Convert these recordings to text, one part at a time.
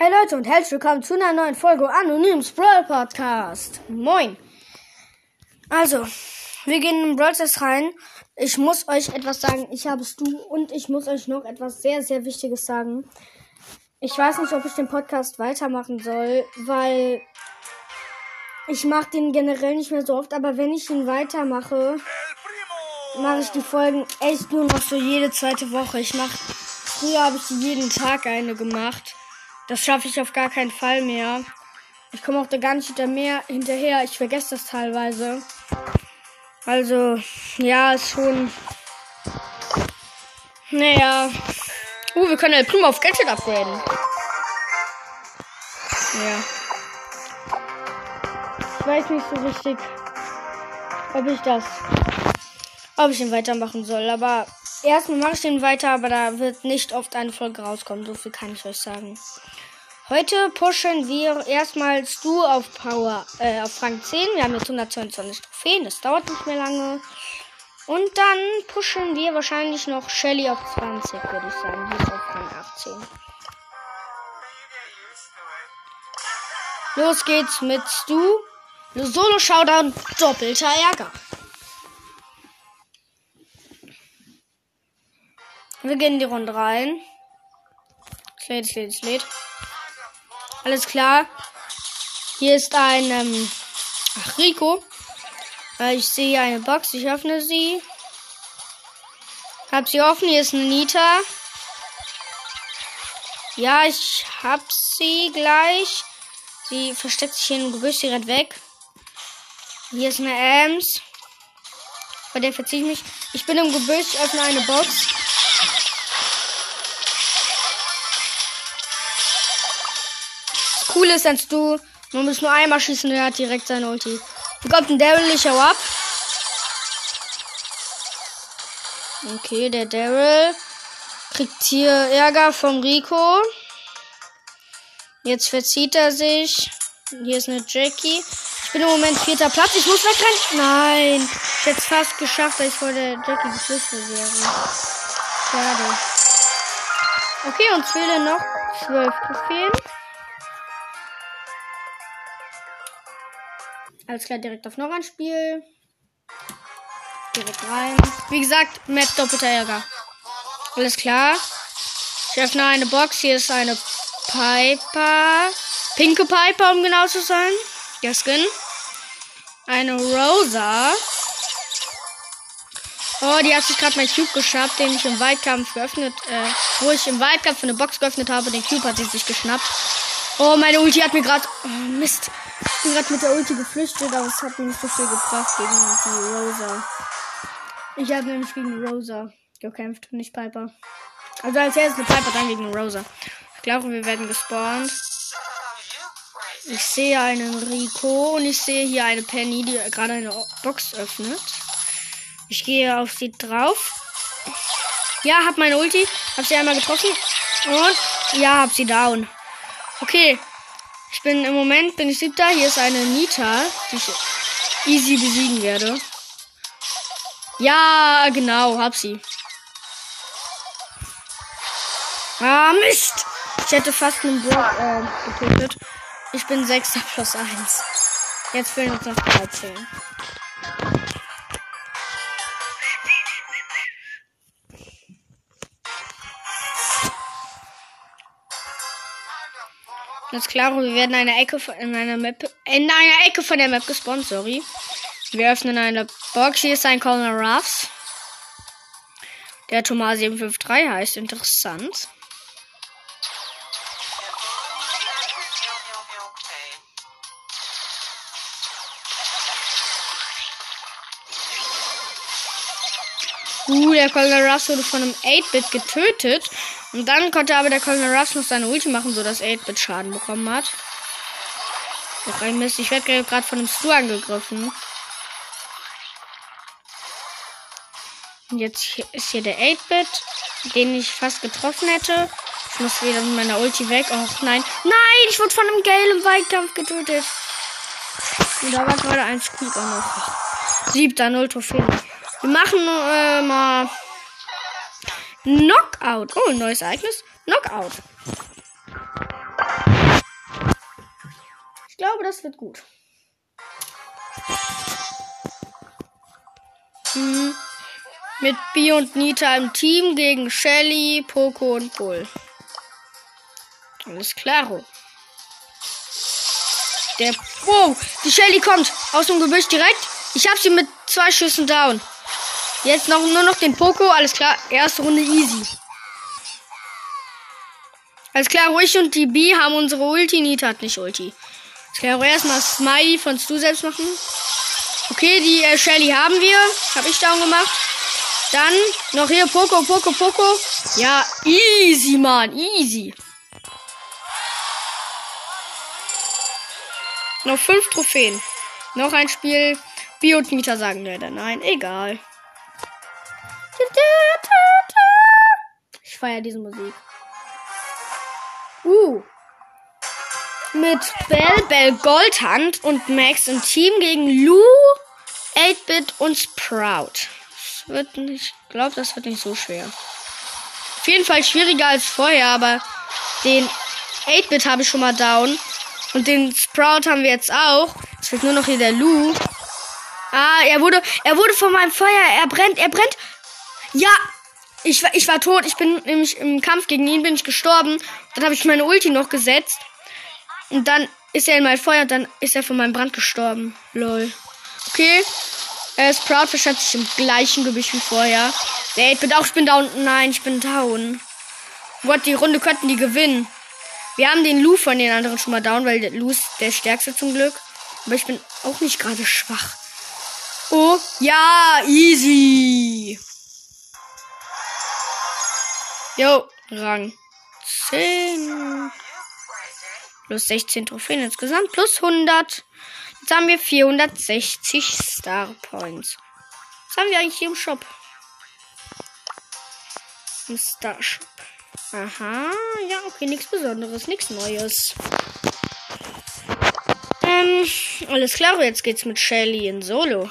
Hey Leute und herzlich willkommen zu einer neuen Folge Anonyms Brawl Podcast. Moin. Also, wir gehen in Brawl Stars rein. Ich muss euch etwas sagen. Ich habe es du und ich muss euch noch etwas sehr, sehr Wichtiges sagen. Ich weiß nicht, ob ich den Podcast weitermachen soll, weil ich mache den generell nicht mehr so oft, aber wenn ich ihn weitermache, mache ich die Folgen echt nur noch so jede zweite Woche. Ich mache, früher habe ich jeden Tag eine gemacht. Das schaffe ich auf gar keinen Fall mehr. Ich komme auch da gar nicht hinter mehr hinterher. Ich vergesse das teilweise. Also, ja, ist schon. Naja. Uh, wir können El Primo auf Gadget upgraden. Ja. Ich weiß nicht so richtig, ob ich das. Ob ich ihn weitermachen soll. Aber erstmal mache ich den weiter, aber da wird nicht oft eine Folge rauskommen. So viel kann ich euch sagen. Heute pushen wir erstmal Stu auf Power, äh, auf Rang 10. Wir haben jetzt 122 Trophäen, das dauert nicht mehr lange. Und dann pushen wir wahrscheinlich noch Shelly auf 20, würde ich sagen. Die ist auf Rang 18. Los geht's mit Stu. Solo Showdown, doppelter Ärger. Wir gehen in die Runde rein. Slate, slate, slate. Alles klar. Hier ist ein ähm, ach, Rico. Äh, ich sehe hier eine Box. Ich öffne sie. Hab sie offen. Hier ist eine Nita. Ja, ich hab sie gleich. Sie versteckt sich hier im Gebüsch. Sie rennt weg. Hier ist eine Ems. Bei der verziehe ich mich. Ich bin im Gebüsch. Öffne eine Box. Cool ist, als du. Man muss nur einmal schießen, der hat direkt seine Ulti. Hier kommt ein Daryl, ich hau ab. Okay, der Daryl kriegt hier Ärger vom Rico. Jetzt verzieht er sich. Hier ist eine Jackie. Ich bin im Moment vierter Platz. Ich muss wegrennen. Nein. Ich hätte es fast geschafft, weil ich vor der Jackie geflüchtet wäre. Schade. Okay, uns fehlen noch zwölf Trophäen. Alles klar, direkt auf noch Spiel. Direkt rein. Wie gesagt, Map doppelter Ärger. Alles klar. Ich öffne eine Box. Hier ist eine Piper. Pinke Piper, um genau zu sein. Der Skin. Eine Rosa. Oh, die hat sich gerade mein Cube geschnappt, den ich im Waldkampf geöffnet, äh, wo ich im Waldkampf eine Box geöffnet habe. Den Cube hat sie sich geschnappt. Oh, meine Ulti hat mir gerade. Oh, Mist. Ich bin gerade mit der Ulti geflüchtet, aber es hat mir nicht so viel gebracht gegen die Rosa. Ich habe nämlich gegen Rosa gekämpft, nicht Piper. Also als erstes eine Piper, dann gegen Rosa. Ich glaube, wir werden gespawnt. Ich sehe einen Rico und ich sehe hier eine Penny, die gerade eine Box öffnet. Ich gehe auf sie drauf. Ja, hab meine Ulti. Hab sie einmal getroffen. Und ja, hab sie down. Okay. Ich bin im Moment bin ich siebter. Hier ist eine Nita, die ich easy besiegen werde. Ja, genau, hab sie. Ah, Mist! Ich hätte fast einen Block äh, getötet. Ich bin sechster plus eins. Jetzt fehlen uns noch 13. Ganz klar, wir werden eine Ecke von, in einer Map, in einer Ecke von der Map gespawnt, sorry. Wir öffnen eine Box. Hier ist ein Colonel Ruffs. Der Thomas 753 heißt. Interessant. Uh, der Colonel Ruffs wurde von einem 8-Bit getötet. Und dann konnte aber der Colonel noch seine Ulti machen, sodass 8-Bit Schaden bekommen hat. Doch ein Mist. Ich werde gerade von einem Stu angegriffen. Und jetzt ist hier der 8-Bit, den ich fast getroffen hätte. Ich muss wieder mit meiner Ulti weg. Och nein. Nein, ich wurde von einem Gale im Weitkampf getötet. Und da war gerade ein Squeaker noch. Siebter, null Trophäen. Wir machen äh, mal Knockout. Oh, neues Ereignis. Knockout. glaube, das wird gut. Hm. Mit Bi und Nita im Team gegen Shelly, Poco und Bull. Alles klaro. Der. Wow, die Shelly kommt aus dem Gebüsch direkt. Ich habe sie mit zwei Schüssen down. Jetzt noch nur noch den Poco. Alles klar. Erste Runde easy. Alles klar, ruhig und die B haben unsere Ulti. Nita hat nicht Ulti. Alles klar, erstmal Smiley von du selbst machen. Okay, die äh, Shelly haben wir. Habe ich down gemacht. Dann noch hier Poco, Poco, Poco. Ja, easy, Mann. Easy. Noch fünf Trophäen. Noch ein Spiel. Bio und Mieter sagen leider nein. Egal. Ich feiere diese Musik. Uh. Mit Bell, Bell Goldhand und Max im Team gegen Lou, 8-Bit und Sprout. Das wird nicht, ich glaube, das wird nicht so schwer. Auf jeden Fall schwieriger als vorher, aber den 8-Bit habe ich schon mal down. Und den Sprout haben wir jetzt auch. Es fehlt nur noch hier der Lou. Ah, er wurde, er wurde von meinem Feuer, er brennt, er brennt. Ja, ich war, ich war tot. Ich bin nämlich im Kampf gegen ihn bin ich gestorben. Dann habe ich meine Ulti noch gesetzt. Und dann ist er in mein Feuer und dann ist er von meinem Brand gestorben. Lol. Okay. Er ist proud, verstand sich im gleichen Gebüsch wie vorher. Der ich bin auch, ich bin down. Nein, ich bin down. Gott, die Runde könnten die gewinnen. Wir haben den Lou von den anderen schon mal down, weil der Lou ist der stärkste zum Glück. Aber ich bin auch nicht gerade schwach. Oh, ja, easy. Jo, Rang 10. Plus 16 Trophäen insgesamt. Plus 100. Jetzt haben wir 460 Star Points. Was haben wir eigentlich hier im Shop? Im Star Shop. Aha, ja, okay, nichts Besonderes, nichts Neues. Ähm, alles klar, jetzt geht's mit Shelly in Solo.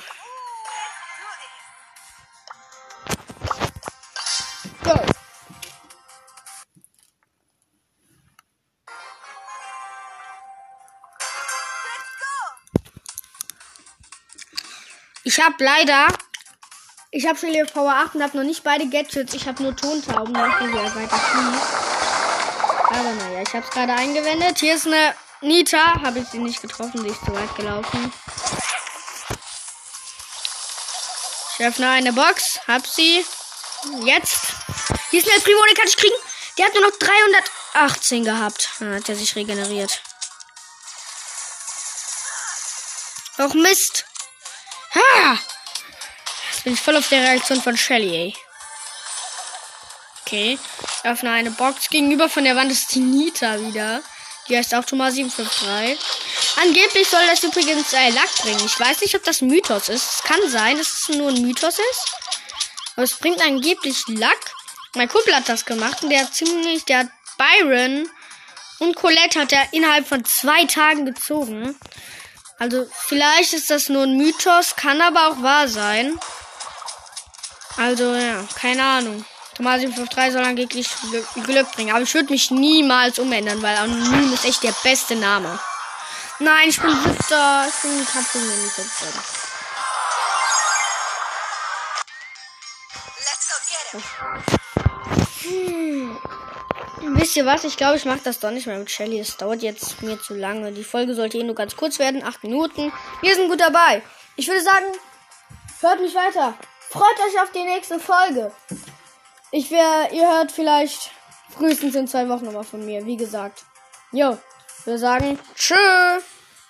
Ich habe leider ich habe schon Power 8 und habe noch nicht beide Gadgets. Ich habe nur Tontauben, wir weiter fließt. Aber naja, ich habe es gerade eingewendet. Hier ist eine Nita. Habe ich sie nicht getroffen, sie ist zu weit gelaufen. Ich öffne eine Box. Hab sie. Jetzt. Hier ist eine Primo, den kann ich kriegen. Der hat nur noch 318 gehabt. Dann hat er sich regeneriert. Och Mist. Ha! bin ich voll auf der Reaktion von Shelly, ey. Okay. Ich öffne eine Box. Gegenüber von der Wand ist die Nita wieder. Die heißt auch Thomas 753. Angeblich soll das übrigens äh, Lack bringen. Ich weiß nicht, ob das ein Mythos ist. Es kann sein, dass es nur ein Mythos ist. Aber es bringt angeblich Lack. Mein Kumpel hat das gemacht und der hat ziemlich, der hat Byron und Colette hat er innerhalb von zwei Tagen gezogen. Also vielleicht ist das nur ein Mythos, kann aber auch wahr sein. Also, ja, keine Ahnung. Thomas 553 soll angeblich Glück bringen. Aber ich würde mich niemals umändern, weil Anonym ist echt der beste Name. Nein, ich bin Sister. Ich bin Katze nicht Sister. Hm. Wisst ihr was? Ich glaube, ich mache das doch nicht mehr mit Shelly. Es dauert jetzt mir zu lange. Die Folge sollte eh nur ganz kurz werden. Acht Minuten. Wir sind gut dabei. Ich würde sagen, hört mich weiter. Freut euch auf die nächste Folge. Ich wär, ihr hört vielleicht frühestens in zwei Wochen nochmal von mir, wie gesagt. Jo, wir sagen Tschüss.